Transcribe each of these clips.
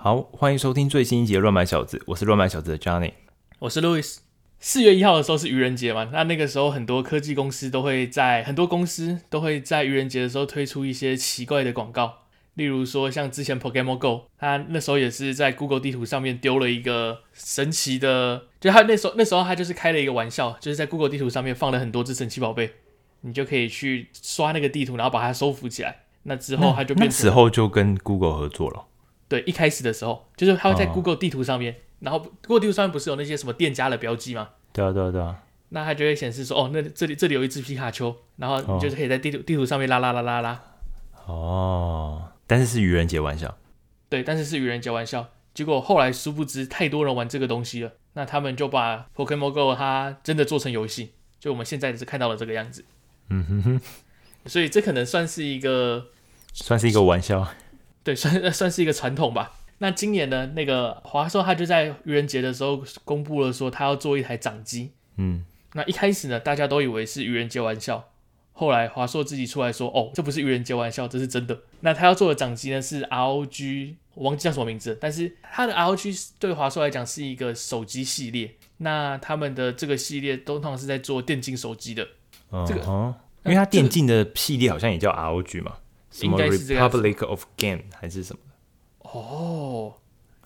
好，欢迎收听最新一集的《乱买小子》，我是乱买小子的 Johnny，我是 Louis。四月一号的时候是愚人节嘛？那那个时候很多科技公司都会在很多公司都会在愚人节的时候推出一些奇怪的广告，例如说像之前 Pokemon Go，他那时候也是在 Google 地图上面丢了一个神奇的，就他那时候那时候他就是开了一个玩笑，就是在 Google 地图上面放了很多只神奇宝贝，你就可以去刷那个地图，然后把它收服起来。那之后他就变成，那时候就跟 Google 合作了。对，一开始的时候就是他会在 Google 地图上面，哦、然后 Google 地图上面不是有那些什么店家的标记吗？对啊，对啊，对啊。那它就会显示说，哦，那这里这里有一只皮卡丘，然后你就是可以在地图、哦、地图上面拉拉拉拉拉。哦，但是是愚人节玩笑。对，但是是愚人节玩笑。结果后来殊不知太多人玩这个东西了，那他们就把 Pokemon Go 它真的做成游戏，就我们现在是看到了这个样子。嗯哼哼。所以这可能算是一个，算是一个玩笑。对，算 算是一个传统吧。那今年呢，那个华硕他就在愚人节的时候公布了说他要做一台掌机。嗯，那一开始呢，大家都以为是愚人节玩笑。后来华硕自己出来说，哦，这不是愚人节玩笑，这是真的。那他要做的掌机呢是 ROG，我忘记叫什么名字，但是它的 ROG 对华硕来讲是一个手机系列。那他们的这个系列都通常是在做电竞手机的。Uh huh. 这个，因为它电竞的系列好像也叫 ROG 嘛。应该是 Republic of Game 还是什么的哦？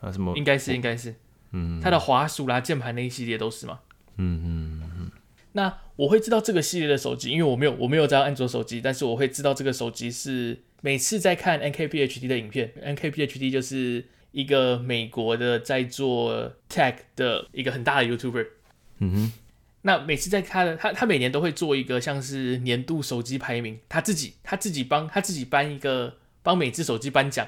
啊，什么？应该是，应该是，嗯，它的滑鼠啦、键盘那一系列都是吗？嗯嗯嗯。那我会知道这个系列的手机，因为我没有我没有这样安卓手机，但是我会知道这个手机是每次在看 NKPHD 的影片，NKPHD 就是一个美国的在做 tech 的一个很大的 YouTuber。嗯哼。那每次在他的他他每年都会做一个像是年度手机排名，他自己他自己帮他自己颁一个帮每只手机颁奖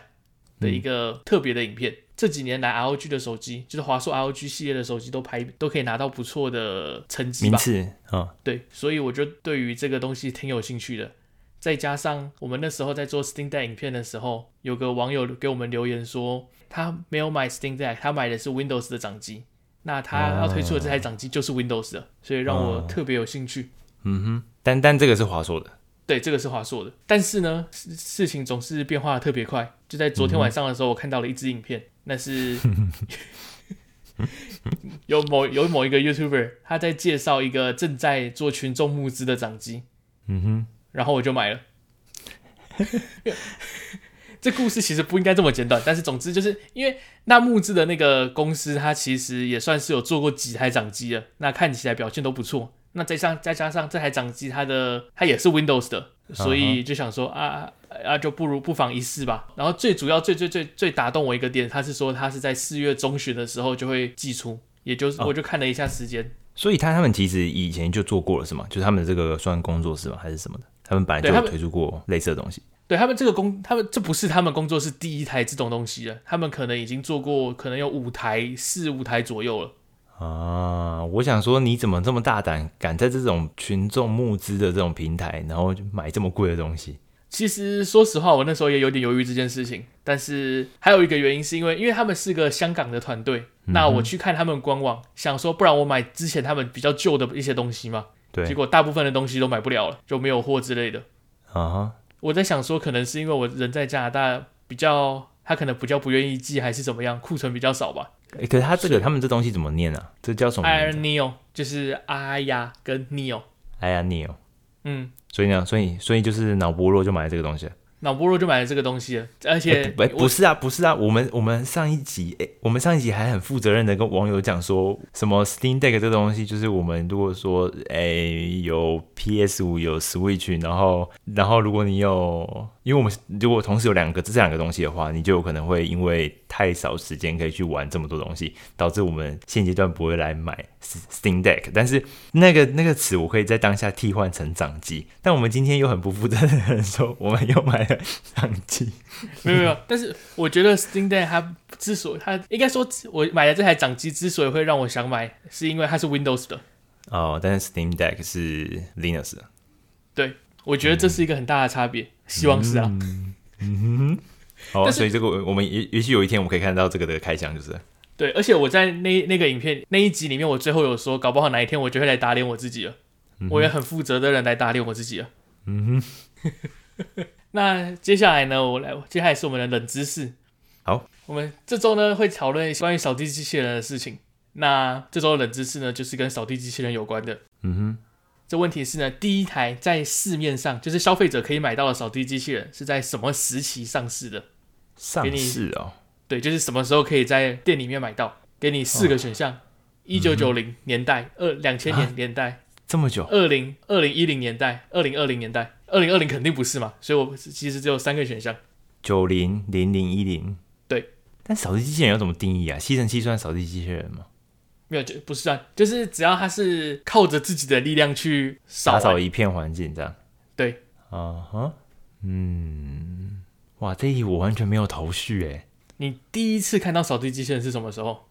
的一个特别的影片。嗯、这几年来，ROG 的手机就是华硕 ROG 系列的手机都排都可以拿到不错的成绩吧？名次啊，哦、对，所以我就对于这个东西挺有兴趣的。再加上我们那时候在做 Steam Deck 影片的时候，有个网友给我们留言说，他没有买 Steam Deck，他买的是 Windows 的掌机。那他要推出的这台掌机就是 Windows 的，所以让我特别有兴趣。嗯哼，但但这个是华硕的，对，这个是华硕的。但是呢，事情总是变化特别快。就在昨天晚上的时候，我看到了一支影片，嗯、那是 有某有某一个 YouTuber 他在介绍一个正在做群众募资的掌机。嗯哼，然后我就买了。这故事其实不应该这么简短，但是总之就是因为那木质的那个公司，它其实也算是有做过几台掌机了，那看起来表现都不错。那再上再加上这台掌机，它的它也是 Windows 的，所以就想说啊啊，就不如不妨一试吧。然后最主要最最最最打动我一个点，他是说他是在四月中旬的时候就会寄出，也就是我就看了一下时间，哦、所以他他们其实以前就做过了是吗？就是他们的这个算工作室吗？还是什么的？他们本来就有推出过类似的东西。对他们这个工，他们这不是他们工作室第一台这种东西了，他们可能已经做过，可能有五台、四五台左右了。啊，我想说，你怎么这么大胆，敢在这种群众募资的这种平台，然后买这么贵的东西？其实说实话，我那时候也有点犹豫这件事情，但是还有一个原因是因为，因为他们是个香港的团队，嗯、那我去看他们官网，想说不然我买之前他们比较旧的一些东西嘛，对，结果大部分的东西都买不了了，就没有货之类的。啊哈。我在想说，可能是因为我人在加拿大，比较他可能比较不愿意寄，还是怎么样，库存比较少吧。欸、可是他这个他们这东西怎么念啊？这叫什么？Ireneo，就是阿呀跟 Neo。哎呀 Neo。嗯。所以呢，所以所以就是脑波弱就买了这个东西。脑波弱就买了这个东西，而且、欸、不是啊，不是啊，我们我们上一集，哎、欸，我们上一集还很负责任的跟网友讲说，什么 Steam Deck 这个东西，就是我们如果说，哎、欸，有 PS 五有 Switch，然后然后如果你有。因为我们如果同时有两个这两个东西的话，你就有可能会因为太少时间可以去玩这么多东西，导致我们现阶段不会来买 Steam Deck。但是那个那个词我可以在当下替换成掌机。但我们今天又很不负责任的人说，我们又买了掌机。没有没有，但是我觉得 Steam Deck 它之所以它应该说，我买了这台掌机之所以会让我想买，是因为它是 Windows 的。哦，但是 Steam Deck 是 Linux 的。对，我觉得这是一个很大的差别。嗯希望是啊，嗯，嗯哼，好，是所以这个我们也也许有一天我们可以看到这个的开箱，就是。对，而且我在那那个影片那一集里面，我最后有说，搞不好哪一天我就会来打脸我自己了，嗯、我也很负责的人来打脸我自己了，嗯哼，那接下来呢，我来，接下来是我们的冷知识，好，我们这周呢会讨论关于扫地机器人的事情。那这周的冷知识呢，就是跟扫地机器人有关的。嗯哼，这问题是呢，第一台在市面上就是消费者可以买到的扫地机器人是在什么时期上市的？上市哦，对，就是什么时候可以在店里面买到？给你四个选项：一九九零年代、二两千年年代、这么久，二零二零一零年代、二零二零年代。二零二零肯定不是嘛，所以我其实只有三个选项：九零、零零、一零。对，但扫地机器人要怎么定义啊？吸尘器算扫地机器人吗？没有，就不是算，就是只要它是靠着自己的力量去打扫一片环境，这样。对，啊哈，嗯，哇，这一题我完全没有头绪哎。你第一次看到扫地机器人是什么时候？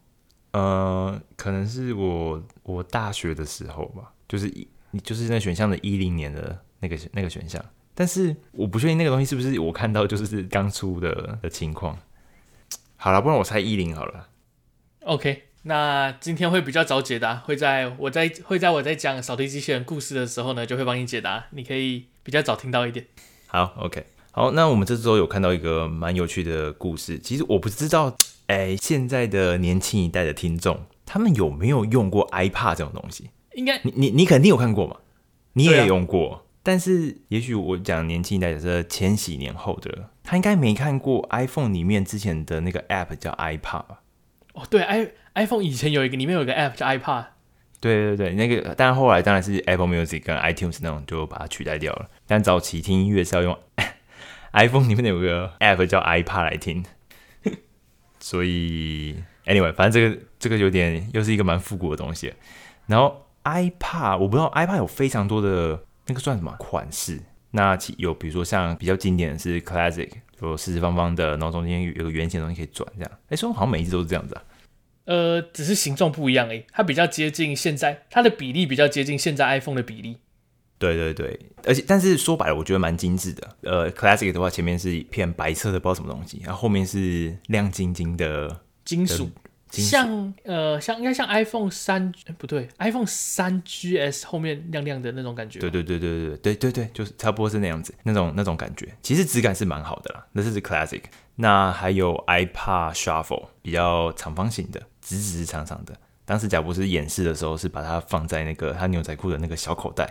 呃，可能是我我大学的时候吧，就是一，就是那选项的一零年的那个那个选项，但是我不确定那个东西是不是我看到就是刚出的的情况。好了，不然我猜一零好了。OK。那今天会比较早解答，会在我在会在我在讲扫地机器人故事的时候呢，就会帮你解答，你可以比较早听到一点。好，OK，好，那我们这周有看到一个蛮有趣的故事。其实我不知道，哎，现在的年轻一代的听众，他们有没有用过 iPad 这种东西？应该，你你你肯定有看过嘛？你也用过，啊、但是也许我讲年轻一代是千禧年后的，他应该没看过 iPhone 里面之前的那个 App 叫 iPad。哦，对，i iPhone 以前有一个里面有一个 App 叫 iPad 对对对，那个，但后来当然是 Apple Music 跟 iTunes 那种就把它取代掉了。但早期听音乐是要用 iPhone 里面有个 App 叫 iPod 来听，所以 Anyway，反正这个这个有点又是一个蛮复古的东西。然后 iPod 我不知道 iPod 有非常多的那个算什么款式，那其有比如说像比较经典的是 Classic。就四四方方的，然后中间有个圆形的东西可以转，这样。哎，说好像每一只都是这样子啊。呃，只是形状不一样哎，它比较接近现在，它的比例比较接近现在 iPhone 的比例。对对对，而且但是说白了，我觉得蛮精致的。呃，Classic 的话，前面是一片白色的，不知道什么东西，然后后面是亮晶晶的金属。像呃，像应该像 iPhone 三，哎不对，iPhone 三 GS 后面亮亮的那种感觉。对对对对对对对对，就是差不多是那样子，那种那种感觉，其实质感是蛮好的啦。那是 Classic，那还有 iPad Shuffle，比较长方形的，直直长长的。当时贾博士演示的时候，是把它放在那个他牛仔裤的那个小口袋，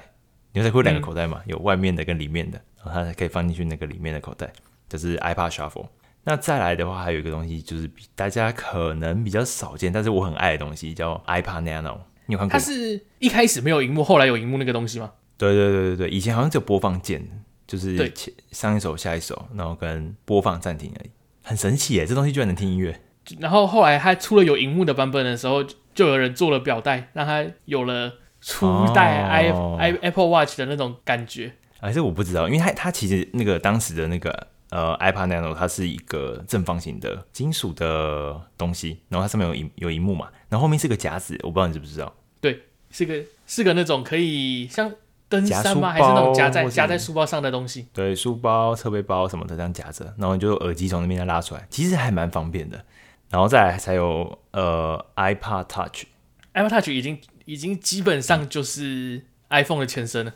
牛仔裤两个口袋嘛，有外面的跟里面的，然后它可以放进去那个里面的口袋，就是 iPad Shuffle。那再来的话，还有一个东西，就是比大家可能比较少见，但是我很爱的东西，叫 iPad Nano。你有看过？它是一开始没有荧幕，后来有荧幕那个东西吗？对对对对对，以前好像只有播放键，就是前上一首下一首，然后跟播放暂停而已，很神奇耶！这东西居然能听音乐。然后后来它出了有荧幕的版本的时候，就有人做了表带，让它有了初代 i、哦、i Apple Watch 的那种感觉。还是我不知道，因为它它其实那个当时的那个。呃 iPad Nano 它是一个正方形的金属的东西，然后它上面有一有一幕嘛，然后后面是个夹子，我不知道你知不知道？对，是个是个那种可以像登山吗？还是那种夹在夹在书包上的东西？对，书包、侧背包什么的这样夹着，然后你就耳机从那边再拉出来，其实还蛮方便的。然后再来才有呃 iPad Touch，iPad Touch 已经已经基本上就是 iPhone 的前身了。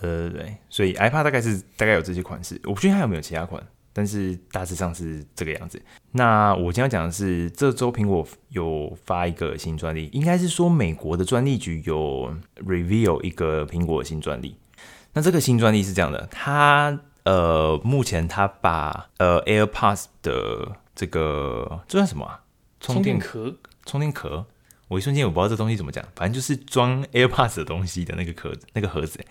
呃，对，所以 iPad 大概是大概有这些款式，我不确定还有没有其他款，但是大致上是这个样子。那我今天要讲的是，这周苹果有发一个新专利，应该是说美国的专利局有 reveal 一个苹果的新专利。那这个新专利是这样的，它呃，目前它把呃 AirPods 的这个这算什么啊？充电壳？充电壳？我一瞬间我不知道这东西怎么讲，反正就是装 AirPods 的东西的那个壳子，那个盒子。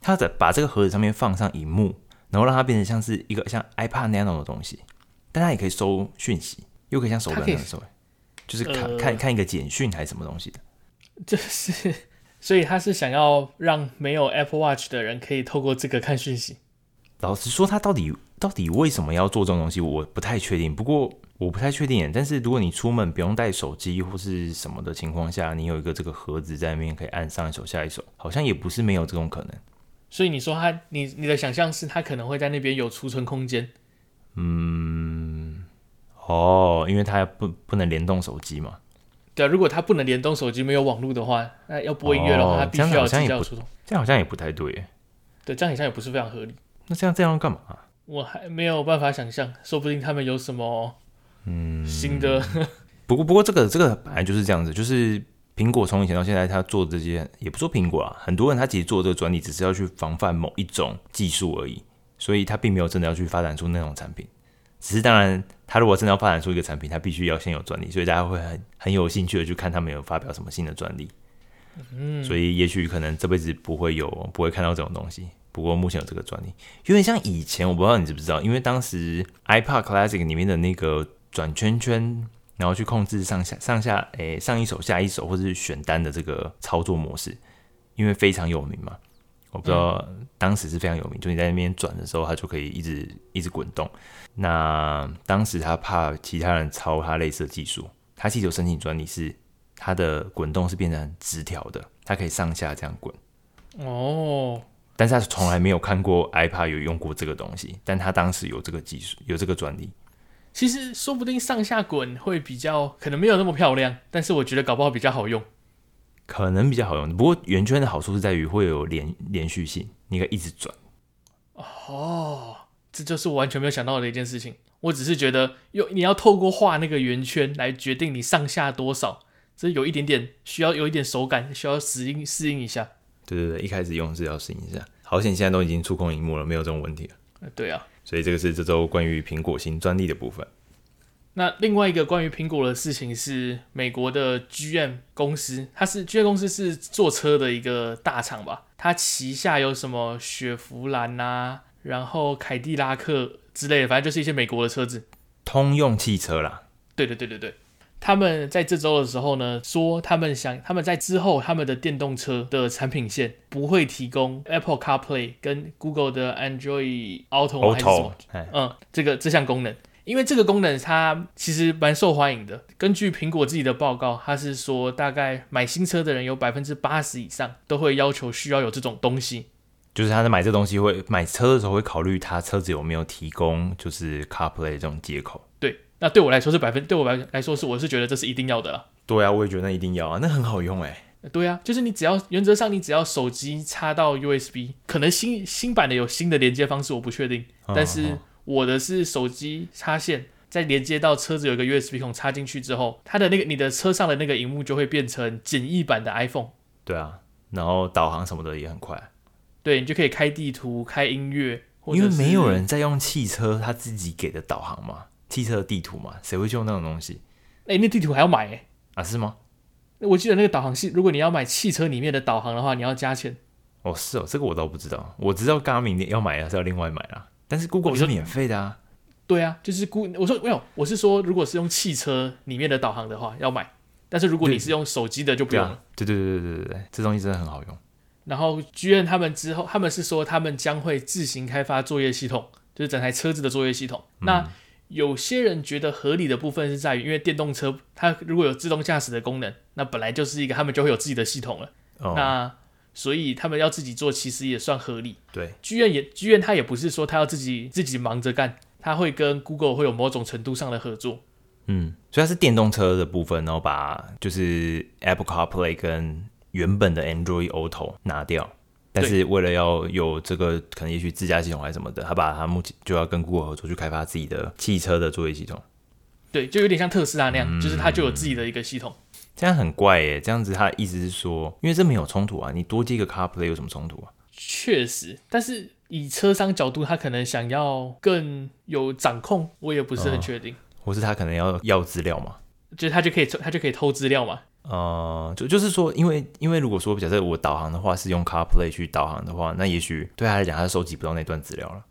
它在把这个盒子上面放上荧幕，然后让它变成像是一个像 iPad Nano 的东西，但它也可以收讯息，又可以像手表那样收，就是看、呃、看看一个简讯还是什么东西的。就是，所以他是想要让没有 Apple Watch 的人可以透过这个看讯息。老实说，他到底到底为什么要做这种东西，我不太确定。不过我不太确定，但是如果你出门不用带手机或是什么的情况下，你有一个这个盒子在那边可以按上一首下一首，好像也不是没有这种可能。所以你说他，你你的想象是他可能会在那边有储存空间？嗯，哦，因为他不不能联动手机嘛。对啊，如果他不能联动手机，没有网络的话，那要播音乐的话，他、哦、必须要机要储存。这样好像也不太对。对，这样好像也不是非常合理。那这样这样干嘛？我还没有办法想象，说不定他们有什么嗯，新的。不过不过这个这个本来就是这样子，就是苹果从以前到现在，他做这些也不说苹果啊，很多人他其实做这个专利，只是要去防范某一种技术而已，所以他并没有真的要去发展出那种产品。只是当然，他如果真的要发展出一个产品，他必须要先有专利，所以大家会很很有兴趣的去看他们有发表什么新的专利。嗯，所以也许可能这辈子不会有，不会看到这种东西。不过目前有这个专利，有点像以前我不知道你知不知道，因为当时 iPod Classic 里面的那个转圈圈，然后去控制上下上下，诶、欸、上一首下一首或者是选单的这个操作模式，因为非常有名嘛，我不知道当时是非常有名，就你在那边转的时候，它就可以一直一直滚动。那当时他怕其他人抄他类似的技术，他其实有申请专利，是它的滚动是变成直条的，它可以上下这样滚。哦。但是他从来没有看过 iPad 有用过这个东西，但他当时有这个技术，有这个专利。其实说不定上下滚会比较可能没有那么漂亮，但是我觉得搞不好比较好用。可能比较好用，不过圆圈的好处是在于会有连连续性，你可以一直转。哦，这就是我完全没有想到的一件事情。我只是觉得用你要透过画那个圆圈来决定你上下多少，这有一点点需要有一点手感，需要适应适应一下。对对对，一开始用是要适应一下。好险，现在都已经触控荧幕了，没有这种问题了。对啊，所以这个是这周关于苹果新专利的部分。那另外一个关于苹果的事情是，美国的 GM 公司，它是 GM 公司是做车的一个大厂吧？它旗下有什么雪佛兰啊，然后凯迪拉克之类的，反正就是一些美国的车子。通用汽车啦。对对对对对。他们在这周的时候呢，说他们想他们在之后他们的电动车的产品线不会提供 Apple CarPlay 跟 Google 的 Android Auto 还是什么？嗯，这个这项功能，因为这个功能它其实蛮受欢迎的。根据苹果自己的报告，它是说大概买新车的人有百分之八十以上都会要求需要有这种东西。就是他在买这东西会买车的时候会考虑他车子有没有提供就是 CarPlay 这种接口。对。那对我来说是百分，对我来来说是，我是觉得这是一定要的。对啊，我也觉得那一定要啊，那很好用哎。对啊，就是你只要原则上你只要手机插到 USB，可能新新版的有新的连接方式，我不确定。但是我的是手机插线，再连接到车子有一个 USB 孔插进去之后，它的那个你的车上的那个荧幕就会变成简易版的 iPhone。对啊，然后导航什么的也很快。对，你就可以开地图、开音乐，因为没有人在用汽车他自己给的导航嘛。汽车的地图嘛，谁会去用那种东西？哎、欸，那地图还要买哎？啊，是吗？我记得那个导航系，如果你要买汽车里面的导航的话，你要加钱。哦，是哦，这个我倒不知道。我知道 Garmin 要买还是要另外买啦。但是 Google 是免费的啊。对啊，就是 Google。我说没有，我是说，如果是用汽车里面的导航的话，要买。但是如果你是用手机的，就不用了。对对对对对对对，这东西真的很好用。然后剧院他们之后，他们是说他们将会自行开发作业系统，就是整台车子的作业系统。嗯、那有些人觉得合理的部分是在于，因为电动车它如果有自动驾驶的功能，那本来就是一个他们就会有自己的系统了。哦、那所以他们要自己做，其实也算合理。对，剧院也剧院他也不是说他要自己自己忙着干，他会跟 Google 会有某种程度上的合作。嗯，所以它是电动车的部分，然后把就是 Apple CarPlay 跟原本的 Android Auto 拿掉。但是为了要有这个可能，也许自驾系统还是什么的，他把他目前就要跟 Google 合作去开发自己的汽车的作业系统。对，就有点像特斯拉那样，嗯、就是他就有自己的一个系统。这样很怪耶，这样子他的意思是说，因为这没有冲突啊，你多接一个 CarPlay 有什么冲突啊？确实，但是以车商角度，他可能想要更有掌控，我也不是很确定。哦、或是他可能要要资料嘛？就是他就可以他就可以偷资料嘛？呃，就就是说，因为因为如果说假设我导航的话是用 CarPlay 去导航的话，那也许对他来讲，他收集不到那段资料了。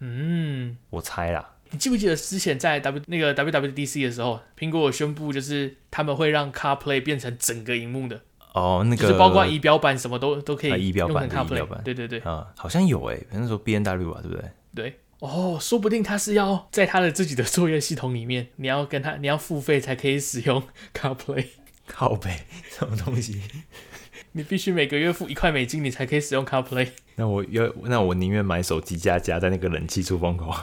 嗯，我猜啦。你记不记得之前在 W 那个 WWDC 的时候，苹果宣布就是他们会让 CarPlay 变成整个荧幕的。哦，那个就是包括仪表板什么都都可以、啊。仪表板、CarPlay，仪表板，对对对。啊、嗯，好像有诶，那时候 B N W 啊，对不对？对。哦，说不定他是要在他的自己的作业系统里面，你要跟他你要付费才可以使用 CarPlay。靠背，什么东西？你必须每个月付一块美金，你才可以使用 CarPlay。那我要，那我宁愿买手机架架在那个冷气出风口。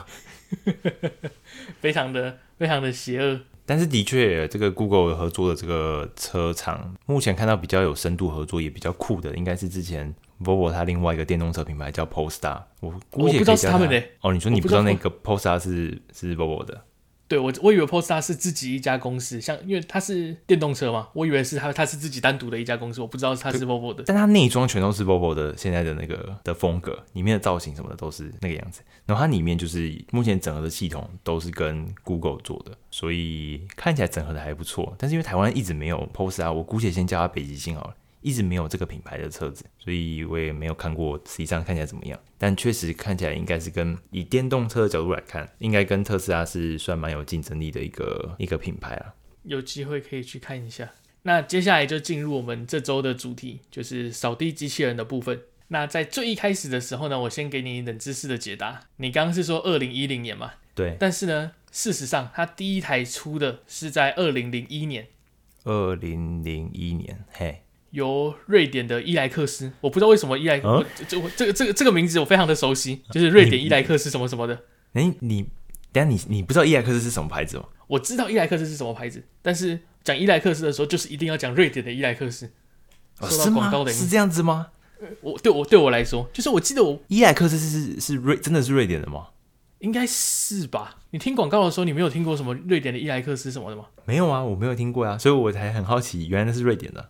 非常的非常的邪恶。但是的确，这个 Google 合作的这个车厂，目前看到比较有深度合作，也比较酷的，应该是之前 Volvo 它另外一个电动车品牌叫 Polestar。我估计我不知道是他们的。哦，你说你不知道那个 Polestar 是是 Volvo 的？对我，我以为 Polestar 是自己一家公司，像因为它是电动车嘛，我以为是它，它是自己单独的一家公司，我不知道它是 Volvo 的。但它内装全都是 Volvo 的现在的那个的风格，里面的造型什么的都是那个样子。然后它里面就是目前整合的系统都是跟 Google 做的，所以看起来整合的还不错。但是因为台湾一直没有 Polestar，我姑且先叫它北极星好了。一直没有这个品牌的车子，所以我也没有看过，实际上看起来怎么样。但确实看起来应该是跟以电动车的角度来看，应该跟特斯拉是算蛮有竞争力的一个一个品牌啊。有机会可以去看一下。那接下来就进入我们这周的主题，就是扫地机器人的部分。那在最一开始的时候呢，我先给你冷知识的解答。你刚刚是说二零一零年嘛？对。但是呢，事实上它第一台出的是在二零零一年。二零零一年，嘿。由瑞典的伊莱克斯，我不知道为什么伊莱克，嗯、这个这个这个这个名字我非常的熟悉，就是瑞典伊莱克斯什么什么的。哎、欸，你等下你你不知道伊莱克斯是什么牌子吗？我知道伊莱克斯是什么牌子，但是讲伊莱克斯的时候，就是一定要讲瑞典的伊莱克斯。哦、收到广告的是，是这样子吗？我对我对我来说，就是我记得我伊莱克斯是是是瑞真的是瑞典的吗？应该是吧？你听广告的时候，你没有听过什么瑞典的伊莱克斯什么的吗？没有啊，我没有听过啊，所以我才很好奇，原来那是瑞典的。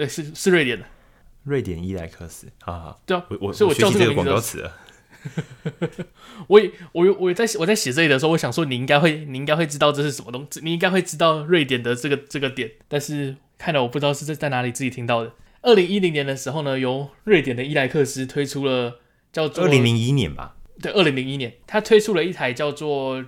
对，是是瑞典的，瑞典伊莱克斯，好好，对啊，我我所以我叫这个广告词了。我也我我我在我在写这里的时候，我想说你应该会你应该会知道这是什么东西，你应该会知道瑞典的这个这个点，但是看来我不知道是在在哪里自己听到的。二零一零年的时候呢，由瑞典的伊莱克斯推出了叫做二零零一年吧，对，二零零一年，他推出了一台叫做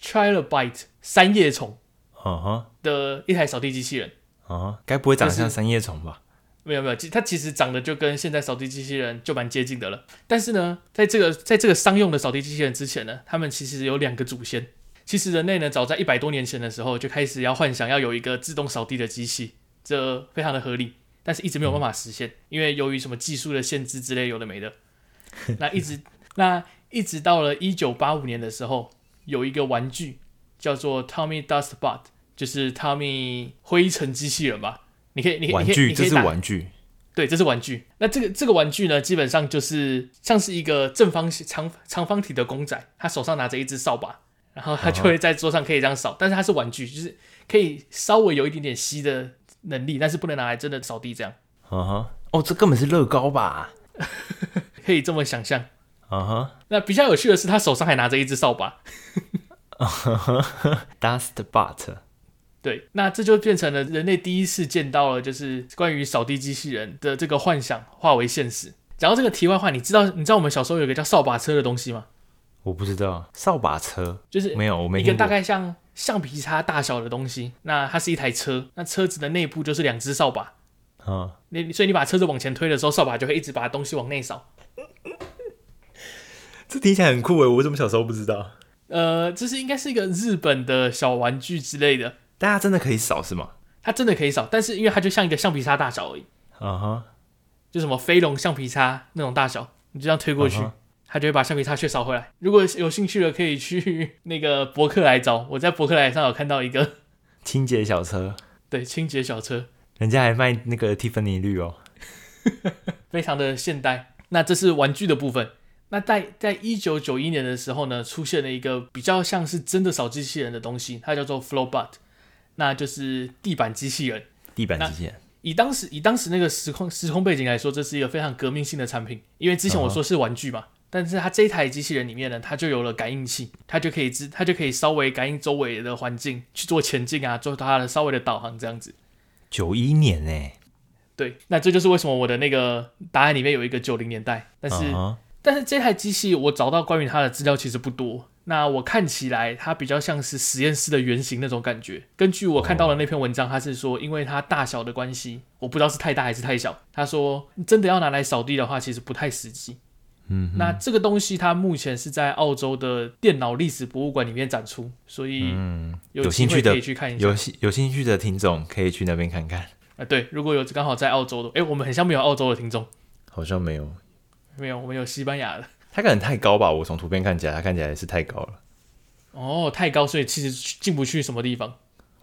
Trilobite 三叶虫，嗯哼，的一台扫地机器人。啊，该不会长得像三叶虫吧？没有没有，它其实长得就跟现在扫地机器人就蛮接近的了。但是呢，在这个在这个商用的扫地机器人之前呢，他们其实有两个祖先。其实人类呢，早在一百多年前的时候就开始要幻想要有一个自动扫地的机器，这非常的合理。但是一直没有办法实现，嗯、因为由于什么技术的限制之类有的没的。那一直 那一直到了一九八五年的时候，有一个玩具叫做 Tommy Dustbot。就是 Tommy 灰尘机器人吧？你可以，你可以，这是玩具。对，这是玩具。那这个这个玩具呢，基本上就是像是一个正方形长长方体的公仔，他手上拿着一只扫把，然后他就会在桌上可以这样扫。Uh huh. 但是它是玩具，就是可以稍微有一点点吸的能力，但是不能拿来真的扫地这样。嗯哼，哦，这根本是乐高吧？可以这么想象。嗯哼，那比较有趣的是，他手上还拿着一只扫把。Dustbot。对，那这就变成了人类第一次见到了，就是关于扫地机器人的这个幻想化为现实。讲到这个题外话，你知道你知道我们小时候有个叫扫把车的东西吗？我不知道，扫把车就是没有，我没一个大概像橡皮擦大小的东西。那它是一台车，那车子的内部就是两只扫把。啊，你所以你把车子往前推的时候，扫把就会一直把东西往内扫。这听起来很酷诶，我怎么小时候不知道？呃，这是应该是一个日本的小玩具之类的。大家真的可以扫是吗？它真的可以扫，但是因为它就像一个橡皮擦大小而已。啊哈、uh，huh. 就什么飞龙橡皮擦那种大小，你就这样推过去，它、uh. 就会把橡皮擦屑扫回来。如果有兴趣的，可以去那个博客来找。我在博客来上有看到一个清洁小车，对，清洁小车，人家还卖那个蒂芙尼绿哦，非常的现代。那这是玩具的部分。那在在一九九一年的时候呢，出现了一个比较像是真的扫机器人的东西，它叫做 Flowbot。那就是地板机器人，地板机器人。以当时以当时那个时空时空背景来说，这是一个非常革命性的产品。因为之前我说是玩具嘛，uh huh. 但是它这一台机器人里面呢，它就有了感应器，它就可以知，它就可以稍微感应周围的环境去做前进啊，做它的稍微的导航这样子。九一年呢？对，那这就是为什么我的那个答案里面有一个九零年代。但是，uh huh. 但是这台机器我找到关于它的资料其实不多。那我看起来，它比较像是实验室的原型那种感觉。根据我看到的那篇文章，它是说，因为它大小的关系，我不知道是太大还是太小。他说，真的要拿来扫地的话，其实不太实际。嗯，那这个东西它目前是在澳洲的电脑历史博物馆里面展出，所以有兴趣的可以去看一下。有兴有兴趣的听众可以去那边看看。啊，对，如果有刚好在澳洲的，哎，我们很像没有澳洲的听众，好像没有，没有，我们有西班牙的。它可能太高吧，我从图片看起来，它看起来是太高了。哦，太高，所以其实进不去什么地方。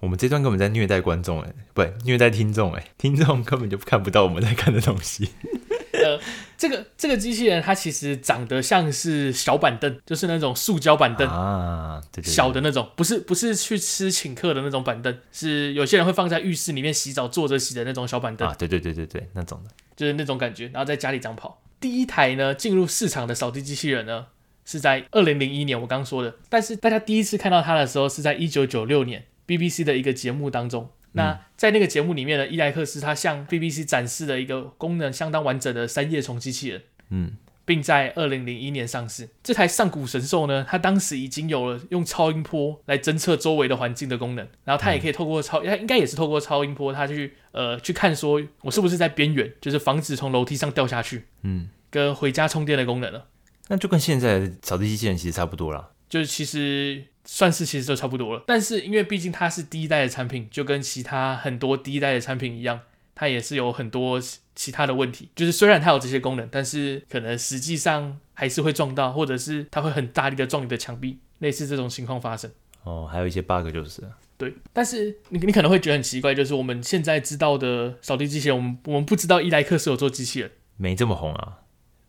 我们这段根本在虐待观众，哎，不，虐待听众，哎，听众根本就看不到我们在看的东西。呃，这个这个机器人它其实长得像是小板凳，就是那种塑胶板凳啊，对对对，小的那种，不是不是去吃请客的那种板凳，是有些人会放在浴室里面洗澡坐着洗的那种小板凳啊，对对对对对，那种的，就是那种感觉，然后在家里长跑。第一台呢进入市场的扫地机器人呢是在二零零一年，我刚刚说的，但是大家第一次看到它的时候是在一九九六年 BBC 的一个节目当中。那在那个节目里面呢，伊莱克斯他向 BBC 展示了一个功能相当完整的三叶虫机器人，嗯，并在二零零一年上市。这台上古神兽呢，它当时已经有了用超音波来侦测周围的环境的功能，然后它也可以透过超，它应该也是透过超音波，它去呃去看说我是不是在边缘，就是防止从楼梯上掉下去，嗯，跟回家充电的功能了。那就跟现在的扫地机器人其实差不多了，就是其实。算是其实就差不多了，但是因为毕竟它是第一代的产品，就跟其他很多第一代的产品一样，它也是有很多其他的问题。就是虽然它有这些功能，但是可能实际上还是会撞到，或者是它会很大力的撞你的墙壁，类似这种情况发生。哦，还有一些 bug 就是。对，但是你你可能会觉得很奇怪，就是我们现在知道的扫地机器人，我们我们不知道伊莱克是有做机器人，没这么红啊。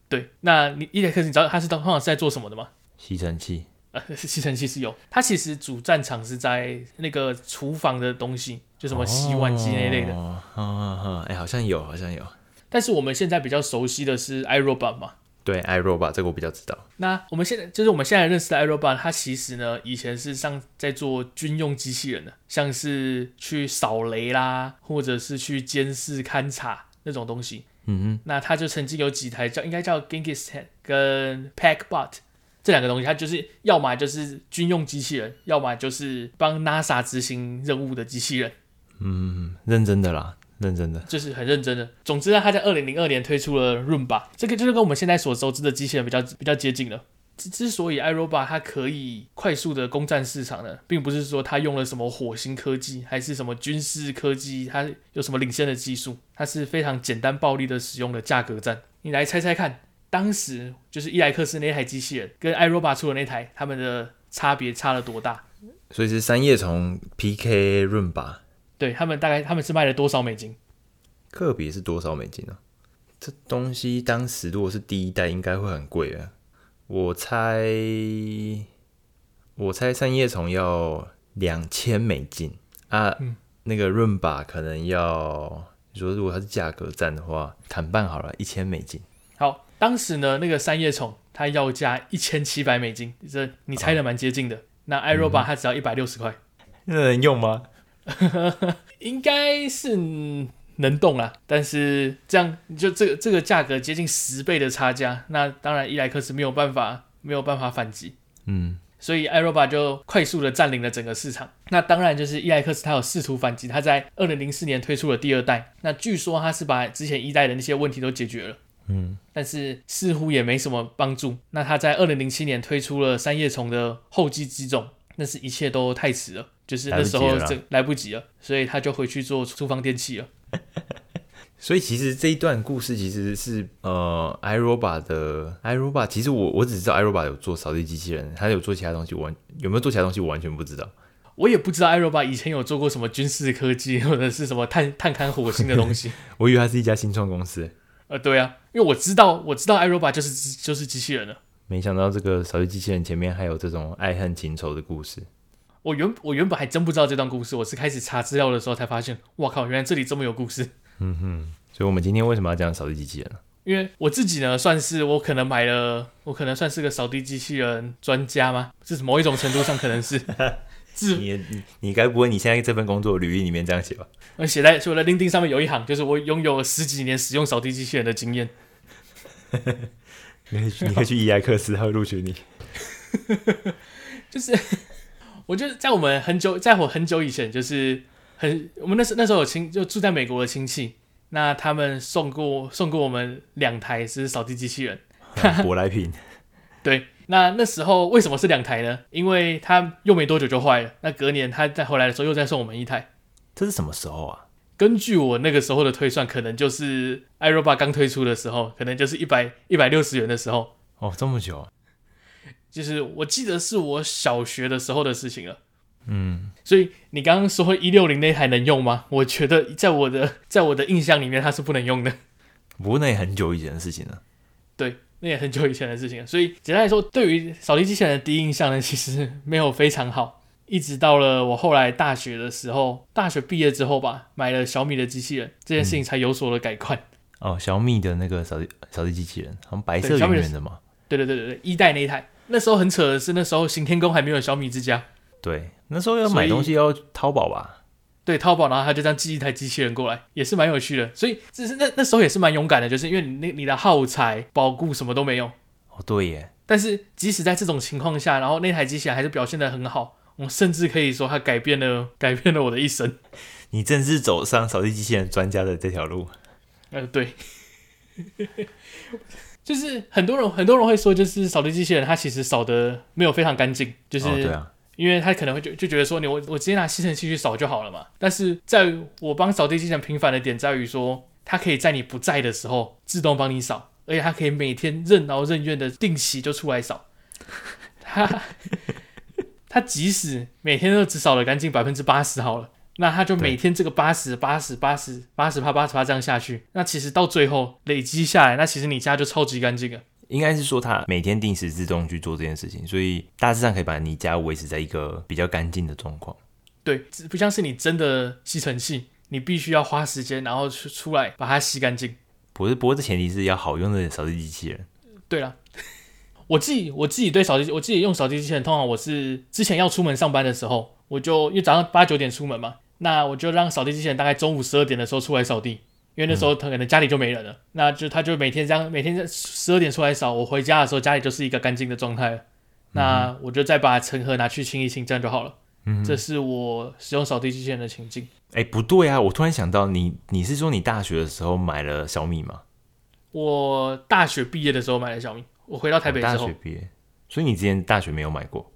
对，那你伊莱克，你知道它是通常是在做什么的吗？吸尘器。呃，吸尘器是有，它其实主战场是在那个厨房的东西，就什么洗碗机那类的。哦，哎、哦欸，好像有，好像有。但是我们现在比较熟悉的是 iRobot 嘛？对，iRobot 这个我比较知道。那我们现在就是我们现在认识的 iRobot，它其实呢，以前是上在做军用机器人的，像是去扫雷啦，或者是去监视勘察那种东西。嗯哼，那它就曾经有几台叫应该叫 Genghis 跟 Packbot。这两个东西，它就是要么就是军用机器人，要么就是帮 NASA 执行任务的机器人。嗯，认真的啦，认真的，就是很认真的。总之呢，他在二零零二年推出了 Roomba，这个就是跟我们现在所熟知的机器人比较比较接近了。之之所以 iRobot 它可以快速的攻占市场呢，并不是说它用了什么火星科技，还是什么军事科技，它有什么领先的技术，它是非常简单暴力的使用的价格战。你来猜猜看。当时就是伊莱克斯那台机器人跟 iRobot 出的那台，他们的差别差了多大？所以是三叶虫 PK Roomba，对，他们大概他们是卖了多少美金？个别是多少美金呢？这东西当时如果是第一代，应该会很贵啊。我猜，我猜三叶虫要两千美金啊。嗯，那个 Roomba 可能要，你说如果它是价格战的话，砍半好了，一千美金。好。当时呢，那个三叶虫它要价一千七百美金，这你猜的蛮接近的。哦、那 iRobot 它只要一百六十块，那能用吗？应该是能动啦，但是这样就这个这个价格接近十倍的差价，那当然伊莱克斯没有办法没有办法反击，嗯，所以 iRobot 就快速的占领了整个市场。那当然就是伊莱克斯他有试图反击，他在二零零四年推出了第二代，那据说他是把之前一代的那些问题都解决了。嗯，但是似乎也没什么帮助。那他在二零零七年推出了三叶虫的后继机种，但是一切都太迟了，就是那时候这来不及了，所以他就回去做厨房电器了。所以其实这一段故事其实是呃，iRobot 的 iRobot，其实我我只知道 iRobot 有做扫地机器人，他有做其他东西，我有没有做其他东西我完全不知道。我也不知道 iRobot 以前有做过什么军事科技或者是什么探探勘火星的东西。我以为他是一家新创公司。呃，对啊，因为我知道，我知道 iRobot 就是就是机器人了。没想到这个扫地机器人前面还有这种爱恨情仇的故事。我原我原本还真不知道这段故事，我是开始查资料的时候才发现，哇靠，原来这里这么有故事。嗯哼，所以我们今天为什么要讲扫地机器人呢？因为我自己呢，算是我可能买了，我可能算是个扫地机器人专家吗？是某一种程度上可能是。自你你你该不会你现在这份工作履历里面这样写吧？我写在我的 LinkedIn 上面有一行，就是我拥有十几年使用扫地机器人的经验。你可以去，你可以去伊莱克斯，他会录取你。就是，我觉得在我们很久，在我很久以前，就是很我们那时那时候有亲就住在美国的亲戚，那他们送过送过我们两台是扫地机器人，舶来品。对。那那时候为什么是两台呢？因为他用没多久就坏了。那隔年他再回来的时候又再送我们一台。这是什么时候啊？根据我那个时候的推算，可能就是 iRobot 刚推出的时候，可能就是一百一百六十元的时候。哦，这么久啊！就是我记得是我小学的时候的事情了。嗯，所以你刚刚说一六零那台能用吗？我觉得在我的在我的印象里面它是不能用的。不过那也很久以前的事情了。对，那也很久以前的事情了。所以简单来说，对于扫地机器人的第一印象呢，其实没有非常好。一直到了我后来大学的时候，大学毕业之后吧，买了小米的机器人，这件事情才有所的改观。哦，小米的那个扫地扫地机器人，好像白色圆圆的嘛。对对对对对，一代那一台。那时候很扯的是，那时候行天宫还没有小米之家。对，那时候要买东西要淘宝吧？对，淘宝，然后他就这样寄一台机器人过来，也是蛮有趣的。所以，只是那那时候也是蛮勇敢的，就是因为你那你的耗材、保固什么都没有。哦，对耶。但是即使在这种情况下，然后那台机器人还是表现得很好。我甚至可以说，它改变了 改变了我的一生。你正是走上扫地机器人专家的这条路。呃，对。就是很多人很多人会说，就是扫地机器人它其实扫的没有非常干净，就是对因为他可能会就就觉得说，你我我直接拿吸尘器去扫就好了嘛。但是在我帮扫地机器人平反的点在于说，它可以在你不在的时候自动帮你扫，而且它可以每天任劳任怨的定期就出来扫。它 它即使每天都只扫了干净百分之八十好了。那他就每天这个八十八十八十八十趴八十趴这样下去，那其实到最后累积下来，那其实你家就超级干净了。应该是说他每天定时自动去做这件事情，所以大致上可以把你家维持在一个比较干净的状况。对，不像是你真的吸尘器，你必须要花时间，然后出出来把它吸干净。不是，不过这前提是要好用的扫地机器人。对了，我自己我自己对扫地，我自己用扫地机器人，通常我是之前要出门上班的时候，我就因为早上八九点出门嘛。那我就让扫地机器人大概中午十二点的时候出来扫地，因为那时候他可能家里就没人了。嗯、那就他就每天这样，每天在十二点出来扫，我回家的时候家里就是一个干净的状态那我就再把尘盒拿去清一清，这样就好了。嗯，这是我使用扫地机器人的情境。哎、欸，不对啊！我突然想到你，你你是说你大学的时候买了小米吗？我大学毕业的时候买了小米。我回到台北之后，大学毕业，所以你之前大学没有买过？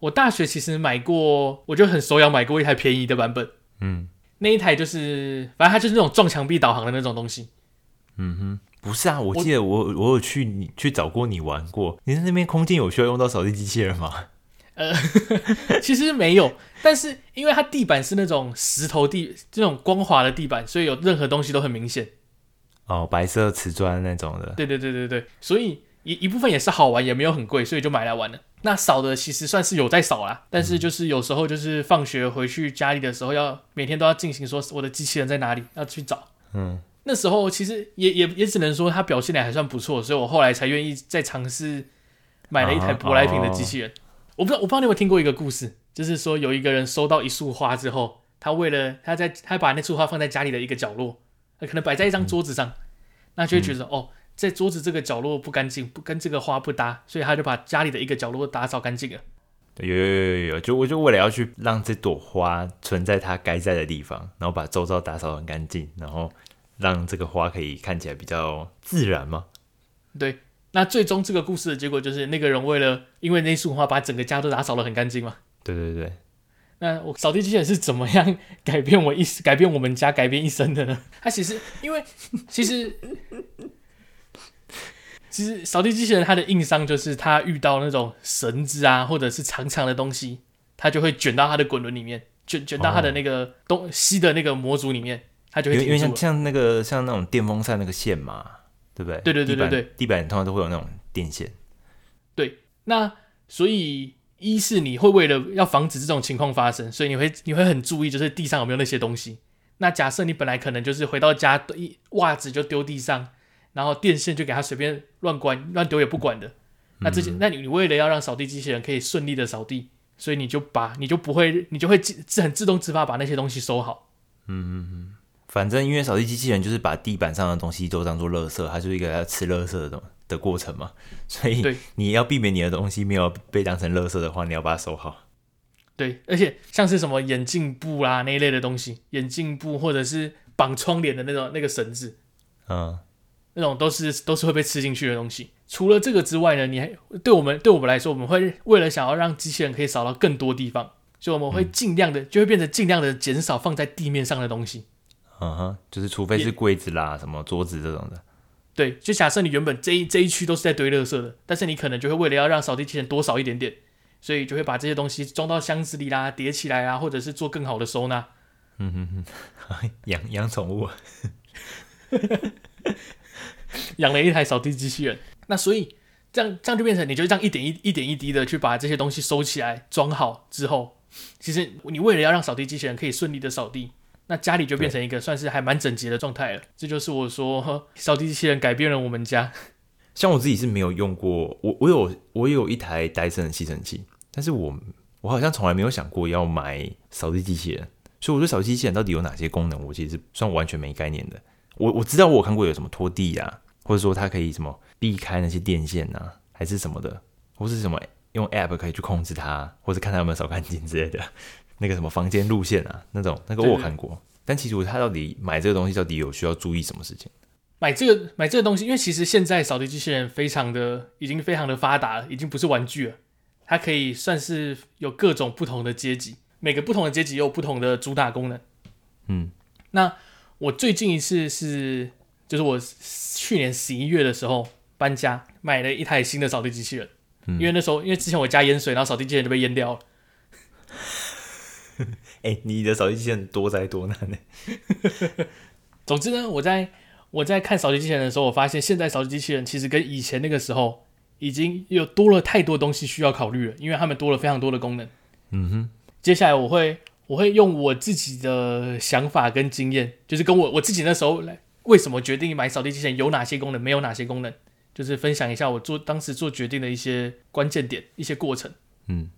我大学其实买过，我就很手痒买过一台便宜的版本。嗯，那一台就是，反正它就是那种撞墙壁导航的那种东西。嗯哼，不是啊，我记得我我，我有去你去找过你玩过。你在那边空间有需要用到扫地机器人吗？呃，其实没有，但是因为它地板是那种石头地，这种光滑的地板，所以有任何东西都很明显。哦，白色瓷砖那种的。对对对对对，所以一一部分也是好玩，也没有很贵，所以就买来玩了。那扫的其实算是有在扫啦，但是就是有时候就是放学回去家里的时候，要每天都要进行说我的机器人在哪里，要去找。嗯，那时候其实也也也只能说它表现的还算不错，所以我后来才愿意再尝试买了一台舶来品的机器人。我不知道我不知道你有没有听过一个故事，就是说有一个人收到一束花之后，他为了他在他把那束花放在家里的一个角落，可能摆在一张桌子上，那就会觉得哦。在桌子这个角落不干净，不跟这个花不搭，所以他就把家里的一个角落打扫干净了。对，有有有有有，就我就为了要去让这朵花存在它该在的地方，然后把周遭打扫很干净，然后让这个花可以看起来比较自然嘛。对，那最终这个故事的结果就是那个人为了因为那束花把整个家都打扫得很干净嘛。对对对。那我扫地机器人是怎么样改变我一改变我们家改变一生的呢？他其实因为其实。其实扫地机器人它的硬伤就是它遇到那种绳子啊，或者是长长的东西，它就会卷到它的滚轮里面，卷卷到它的那个东西的那个模组里面，它就会因为像像那个像那种电风扇那个线嘛，对不对？对对对对对，地板通常都会有那种电线。对，那所以一是你会为了要防止这种情况发生，所以你会你会很注意，就是地上有没有那些东西。那假设你本来可能就是回到家，一袜子就丢地上。然后电线就给它随便乱关乱丢也不管的，那这些，那你你为了要让扫地机器人可以顺利的扫地，所以你就把你就不会你就会自很自动自发把那些东西收好。嗯嗯嗯，反正因为扫地机器人就是把地板上的东西都当做垃圾，它就是一个要吃垃圾的的过程嘛，所以你要避免你的东西没有被当成垃圾的话，你要把它收好。对，而且像是什么眼镜布啦那一类的东西，眼镜布或者是绑窗帘的那种那个绳子，嗯。那种都是都是会被吃进去的东西。除了这个之外呢，你还对我们对我们来说，我们会为了想要让机器人可以扫到更多地方，所以我们会尽量的、嗯、就会变成尽量的减少放在地面上的东西。嗯哼，就是除非是柜子啦、什么桌子这种的。对，就假设你原本这一这一区都是在堆垃圾的，但是你可能就会为了要让扫地机器人多扫一点点，所以就会把这些东西装到箱子里啦，叠起来啊，或者是做更好的收纳。嗯哼哼，养养宠物。养了一台扫地机器人。那所以这样这样就变成，你就这样一点一一点一滴的去把这些东西收起来装好之后，其实你为了要让扫地机器人可以顺利的扫地，那家里就变成一个算是还蛮整洁的状态了。这就是我说扫地机器人改变了我们家。像 我自己是没有用过，我我有我有一台戴森的吸尘器，但是我我好像从来没有想过要买扫地机器人。所以我对扫地机器人到底有哪些功能，我其实算完全没概念的。我我知道我有看过有什么拖地啊，或者说它可以什么避开那些电线啊，还是什么的，或是什么用 App 可以去控制它，或者看它有没有扫干净之类的。那个什么房间路线啊，那种那个我看过。但其实我它到底买这个东西到底有需要注意什么事情？买这个买这个东西，因为其实现在扫地机器人非常的已经非常的发达了，已经不是玩具了，它可以算是有各种不同的阶级。每个不同的阶级也有不同的主打功能。嗯，那我最近一次是，就是我去年十一月的时候搬家，买了一台新的扫地机器人。嗯，因为那时候因为之前我家淹水，然后扫地机器人就被淹掉了。哎、欸，你的扫地机器人多灾多难呢？总之呢，我在我在看扫地机器人的时候，我发现现在扫地机器人其实跟以前那个时候已经有多了太多东西需要考虑了，因为他们多了非常多的功能。嗯哼。接下来我会我会用我自己的想法跟经验，就是跟我我自己那时候来为什么决定买扫地机器人，有哪些功能，没有哪些功能，就是分享一下我做当时做决定的一些关键点、一些过程。嗯，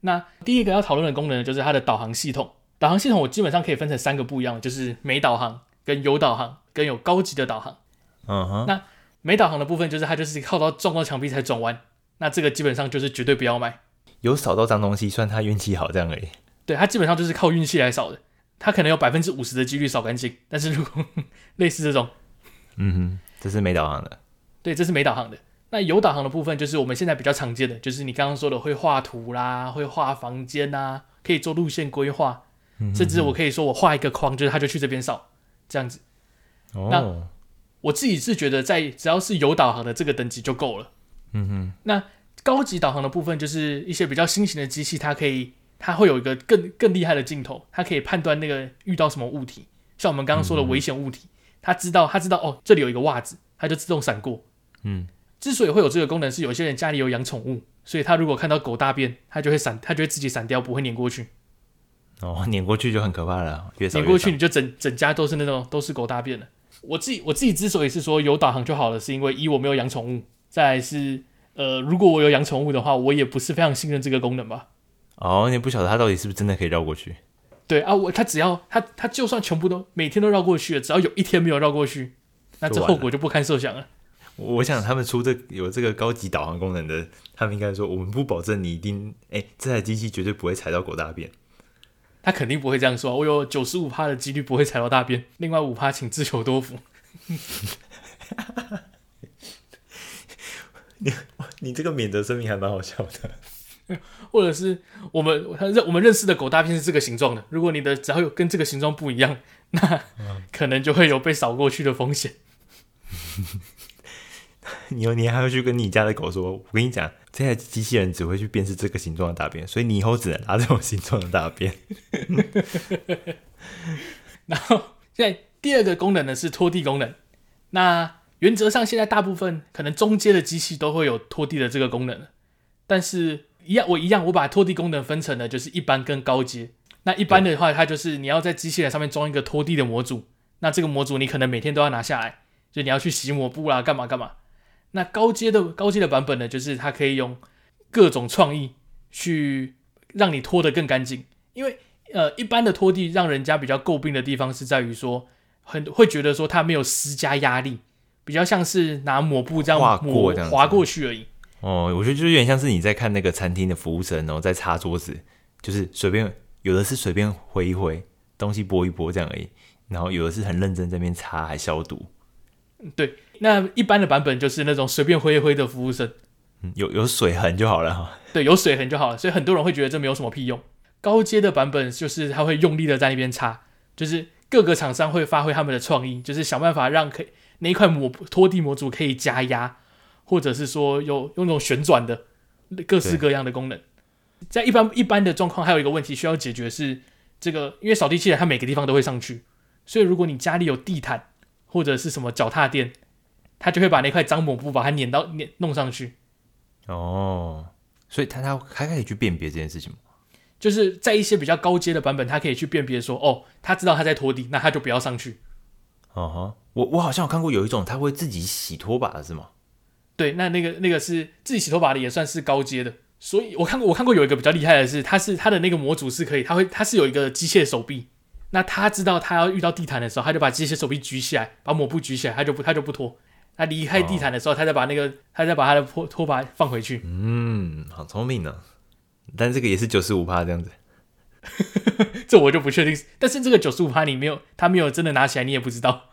那第一个要讨论的功能就是它的导航系统。导航系统我基本上可以分成三个不一样的，就是没导航、跟有导航、跟有高级的导航。嗯哼。那没导航的部分就是它就是靠到撞到墙壁才转弯，那这个基本上就是绝对不要买。有扫到脏东西，算他运气好这样而已。对，他基本上就是靠运气来扫的，他可能有百分之五十的几率扫干净。但是如果 类似这种，嗯哼，这是没导航的。对，这是没导航的。那有导航的部分，就是我们现在比较常见的，就是你刚刚说的会画图啦，会画房间呐、啊，可以做路线规划，甚至我可以说我画一个框，就是他就去这边扫，这样子。哦。那我自己是觉得，在只要是有导航的这个等级就够了。嗯哼。那。高级导航的部分就是一些比较新型的机器，它可以，它会有一个更更厉害的镜头，它可以判断那个遇到什么物体，像我们刚刚说的危险物体，它知道，它知道哦，这里有一个袜子，它就自动闪过。嗯，之所以会有这个功能，是有些人家里有养宠物，所以他如果看到狗大便，他就会闪，他就会自己闪掉，不会碾过去。哦，碾过去就很可怕了，越越碾过去你就整整家都是那种都是狗大便了。我自己我自己之所以是说有导航就好了，是因为一我没有养宠物，再来是。呃，如果我有养宠物的话，我也不是非常信任这个功能吧。哦，你不晓得他到底是不是真的可以绕过去？对啊，我他只要他他就算全部都每天都绕过去了，只要有一天没有绕过去，那这后果就不堪设想了。我想他们出这有这个高级导航功能的，他们应该说我们不保证你一定哎，这台机器绝对不会踩到狗大便。他肯定不会这样说，我有九十五趴的几率不会踩到大便，另外五趴请自求多福。你你这个免责声明还蛮好笑的，或者是我们他认我们认识的狗大便是这个形状的，如果你的只要有跟这个形状不一样，那可能就会有被扫过去的风险。你 你还会去跟你家的狗说，我跟你讲，这台机器人只会去辨识这个形状的大便，所以你以后只能拿这种形状的大便。然后现在第二个功能呢是拖地功能，那。原则上，现在大部分可能中阶的机器都会有拖地的这个功能，但是一样，我一样，我把拖地功能分成了就是一般跟高阶。那一般的话，它就是你要在机器人上面装一个拖地的模组，那这个模组你可能每天都要拿下来，就你要去洗抹布啦，干嘛干嘛。那高阶的高阶的版本呢，就是它可以用各种创意去让你拖得更干净，因为呃，一般的拖地让人家比较诟病的地方是在于说，很会觉得说它没有施加压力。比较像是拿抹布这样划过这样划过去而已。哦，我觉得就是有点像是你在看那个餐厅的服务生，然后在擦桌子，就是随便有的是随便挥一挥东西拨一拨这样而已，然后有的是很认真在那边擦还消毒。对，那一般的版本就是那种随便挥一挥的服务生，嗯，有有水痕就好了哈。对，有水痕就好了，所以很多人会觉得这没有什么屁用。高阶的版本就是他会用力的在那边擦，就是各个厂商会发挥他们的创意，就是想办法让可以。那一块抹拖地模组可以加压，或者是说有用那种旋转的各式各样的功能。在一般一般的状况，还有一个问题需要解决是这个，因为扫地机器人它每个地方都会上去，所以如果你家里有地毯或者是什么脚踏垫，它就会把那块脏抹布把它粘到粘弄上去。哦，所以它它还可以去辨别这件事情吗？就是在一些比较高阶的版本，它可以去辨别说，哦，它知道它在拖地，那它就不要上去。哦哈，我我好像有看过有一种，它会自己洗拖把的是吗？对，那那个那个是自己洗拖把的，也算是高阶的。所以我看过，我看过有一个比较厉害的是，他是他的那个模组是可以，他会他是有一个机械手臂。那他知道他要遇到地毯的时候，他就把机械手臂举起来，把抹布举起来，他就不他就不拖。他离开地毯的时候，他再把那个他再把他的拖拖把放回去。嗯，好聪明呢。但这个也是九十五趴这样子，这我就不确定。但是这个九十五趴你没有，他没有真的拿起来，你也不知道。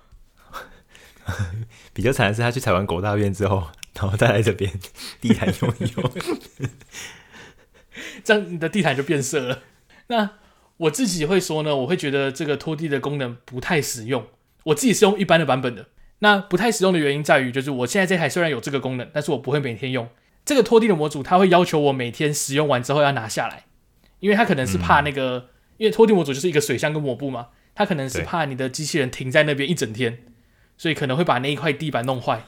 比较惨的是，他去踩完狗大便之后，然后再来这边地毯用一用，这样你的地毯就变色了。那。我自己会说呢，我会觉得这个拖地的功能不太实用。我自己是用一般的版本的。那不太实用的原因在于，就是我现在这台虽然有这个功能，但是我不会每天用。这个拖地的模组，它会要求我每天使用完之后要拿下来，因为它可能是怕那个，嗯、因为拖地模组就是一个水箱跟抹布嘛，它可能是怕你的机器人停在那边一整天，所以可能会把那一块地板弄坏，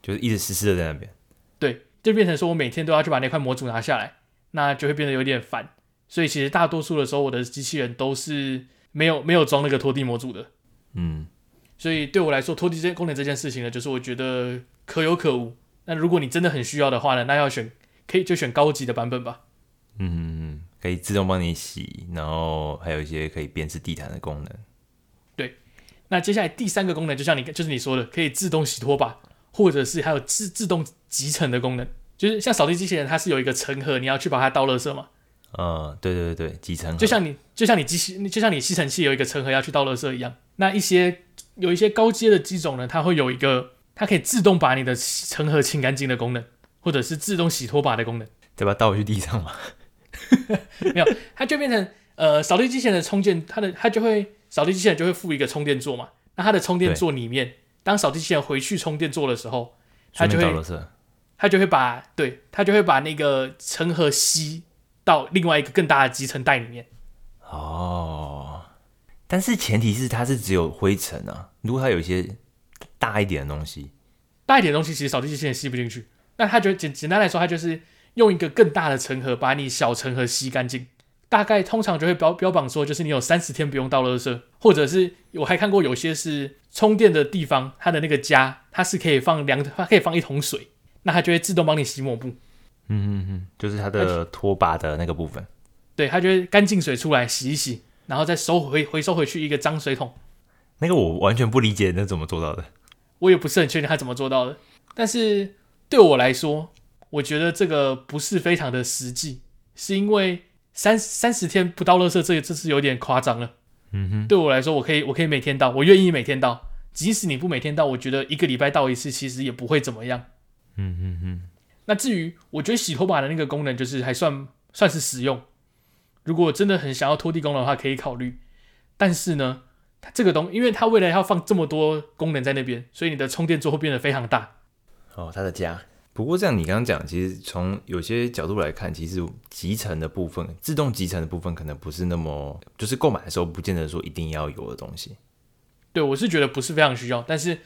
就是一直湿湿的在那边。对，就变成说我每天都要去把那块模组拿下来，那就会变得有点烦。所以其实大多数的时候，我的机器人都是没有没有装那个拖地模组的。嗯，所以对我来说，拖地这功能这件事情呢，就是我觉得可有可无。那如果你真的很需要的话呢，那要选可以就选高级的版本吧。嗯，可以自动帮你洗，然后还有一些可以编织地毯的功能。对，那接下来第三个功能，就像你就是你说的，可以自动洗拖把，或者是还有自自动集成的功能，就是像扫地机器人，它是有一个尘盒，你要去把它倒垃圾嘛。嗯，对对对对，集成就像你就像你机器就像你吸尘器有一个尘盒要去倒垃圾一样。那一些有一些高阶的机种呢，它会有一个它可以自动把你的尘盒清干净的功能，或者是自动洗拖把的功能。再把它倒回去地上嘛？没有，它就变成呃扫地机器人的充电，它的它就会扫地机器人就会附一个充电座嘛。那它的充电座里面，当扫地机器人回去充电座的时候，它就会它就会把对它就会把那个尘盒吸。到另外一个更大的集成袋里面。哦，但是前提是它是只有灰尘啊。如果它有一些大一点的东西，大一点的东西其实扫地机器人吸不进去。那它就简简单来说，它就是用一个更大的尘盒把你小尘盒吸干净。大概通常就会标标榜说，就是你有三十天不用倒垃圾，或者是我还看过有些是充电的地方，它的那个家它是可以放两，它可以放一桶水，那它就会自动帮你洗抹布。嗯嗯嗯，就是它的拖把的那个部分，对，它就会干净水出来洗一洗，然后再收回回收回去一个脏水桶。那个我完全不理解那怎么做到的，我也不是很确定他怎么做到的。但是对我来说，我觉得这个不是非常的实际，是因为三三十天不到垃圾，这这是有点夸张了。嗯哼，对我来说，我可以我可以每天倒，我愿意每天倒，即使你不每天倒，我觉得一个礼拜倒一次，其实也不会怎么样。嗯哼哼。那至于我觉得洗拖把的那个功能，就是还算算是实用。如果真的很想要拖地功能的话，可以考虑。但是呢，它这个东，因为它未来要放这么多功能在那边，所以你的充电座会变得非常大。哦，它的家。不过这样你刚刚讲，其实从有些角度来看，其实集成的部分，自动集成的部分，可能不是那么，就是购买的时候不见得说一定要有的东西。对，我是觉得不是非常需要。但是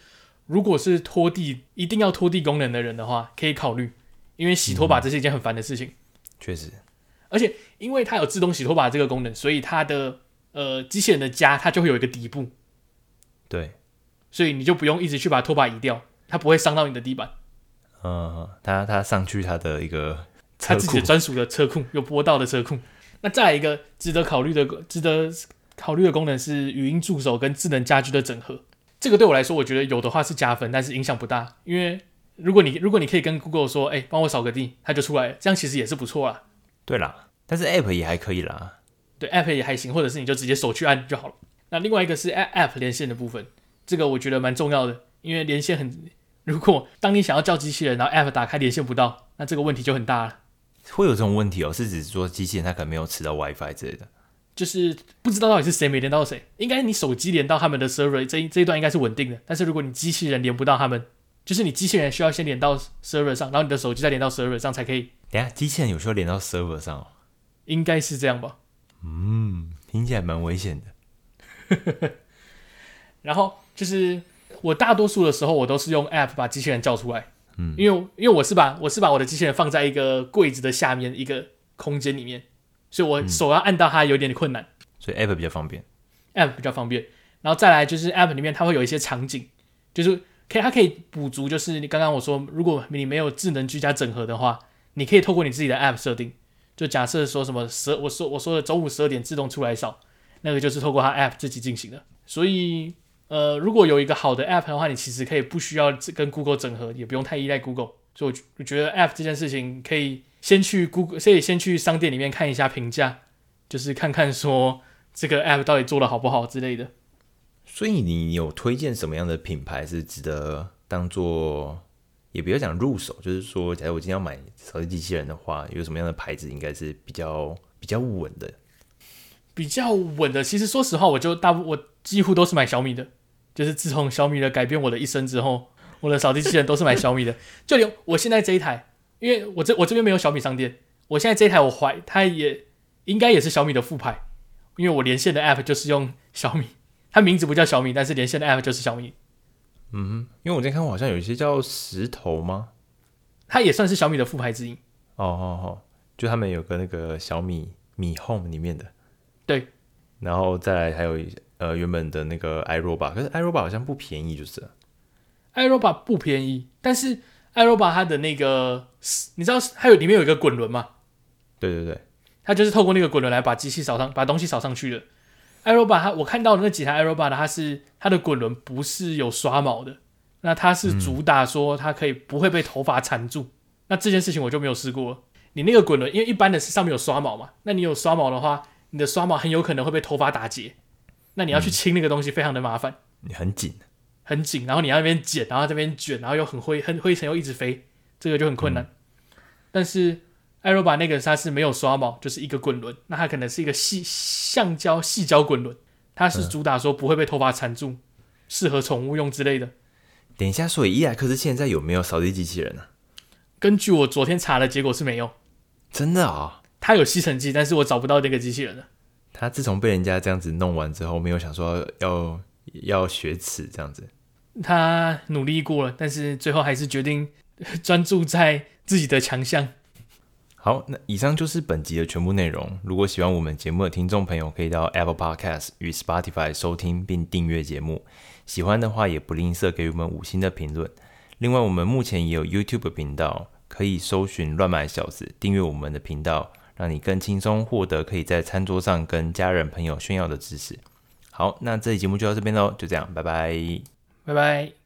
如果是拖地一定要拖地功能的人的话，可以考虑。因为洗拖把这是一件很烦的事情，确实，而且因为它有自动洗拖把这个功能，所以它的呃机器人的家它就会有一个底部，对，所以你就不用一直去把拖把移掉，它不会伤到你的地板。嗯，他他上去他的一个他自己的专属的车库，有坡道的车库。那再一个值得考虑的、值得考虑的功能是语音助手跟智能家居的整合。这个对我来说，我觉得有的话是加分，但是影响不大，因为。如果你如果你可以跟 Google 说，哎、帮我扫个地，它就出来了，这样其实也是不错啊。对啦，但是 App 也还可以啦。对，App 也还行，或者是你就直接手去按就好了。那另外一个是 App 连线的部分，这个我觉得蛮重要的，因为连线很，如果当你想要叫机器人，然后 App 打开连线不到，那这个问题就很大了。会有这种问题哦？是指说机器人它可能没有吃到 WiFi 之类的，就是不知道到底是谁没连到谁。应该你手机连到他们的 server 这一这一段应该是稳定的，但是如果你机器人连不到他们。就是你机器人需要先连到 server 上，然后你的手机再连到 server 上才可以。等下，机器人有时候连到 server 上哦？应该是这样吧？嗯，听起来蛮危险的。然后就是我大多数的时候我都是用 App 把机器人叫出来，嗯，因为因为我是把我是把我的机器人放在一个柜子的下面一个空间里面，所以我手要按到它有点困难，嗯、所以 App 比较方便，App 比较方便，然后再来就是 App 里面它会有一些场景，就是可以它可以补足，就是你刚刚我说，如果你没有智能居家整合的话，你可以透过你自己的 App 设定，就假设说什么十我说我说的中午十二点自动出来扫，那个就是透过它 App 自己进行的，所以。呃，如果有一个好的 App 的话，你其实可以不需要跟 Google 整合，也不用太依赖 Google。所以我觉得 App 这件事情可以先去 Google，可以先去商店里面看一下评价，就是看看说这个 App 到底做的好不好之类的。所以你有推荐什么样的品牌是值得当做，也不要讲入手，就是说，假如我今天要买扫地机器人的话，有什么样的牌子应该是比较比较稳的？比较稳的，其实说实话，我就大部我几乎都是买小米的。就是自从小米的改变我的一生之后，我的扫地机器人都是买小米的。就连我现在这一台，因为我这我这边没有小米商店，我现在这一台我怀它也应该也是小米的副牌，因为我连线的 app 就是用小米，它名字不叫小米，但是连线的 app 就是小米。嗯，因为我今天看过好像有一些叫石头吗？它也算是小米的副牌之一。哦哦哦，就他们有个那个小米米 Home 里面的。对，然后再来还有一些。呃，原本的那个 iRobot，可是 iRobot 好像不便宜，就是 iRobot 不便宜，但是 iRobot 它的那个，你知道它有里面有一个滚轮吗？对对对，它就是透过那个滚轮来把机器扫上，把东西扫上去的。iRobot 它我看到的那几台 iRobot 它是它的滚轮不是有刷毛的，那它是主打说它可以不会被头发缠住，嗯、那这件事情我就没有试过。你那个滚轮，因为一般的是上面有刷毛嘛，那你有刷毛的话，你的刷毛很有可能会被头发打结。那你要去清那个东西，非常的麻烦。你、嗯、很紧，很紧，然后你要那边剪，然后这边卷，然后又很灰，很灰尘又一直飞，这个就很困难。嗯、但是 iRobot 那个它是没有刷毛，就是一个滚轮，那它可能是一个细橡胶细胶滚轮，它是主打说不会被头发缠住，适、嗯、合宠物用之类的。等一下，所以伊莱克斯现在有没有扫地机器人呢、啊？根据我昨天查的结果是没有。真的啊、哦？它有吸尘器，但是我找不到那个机器人了。他自从被人家这样子弄完之后，没有想说要要学齿这样子。他努力过了，但是最后还是决定 专注在自己的强项。好，那以上就是本集的全部内容。如果喜欢我们节目的听众朋友，可以到 Apple Podcast 与 Spotify 收听并订阅节目。喜欢的话，也不吝啬给我们五星的评论。另外，我们目前也有 YouTube 频道，可以搜寻“乱买小子”，订阅我们的频道。让你更轻松获得可以在餐桌上跟家人朋友炫耀的知识。好，那这期节目就到这边喽，就这样，拜拜，拜拜。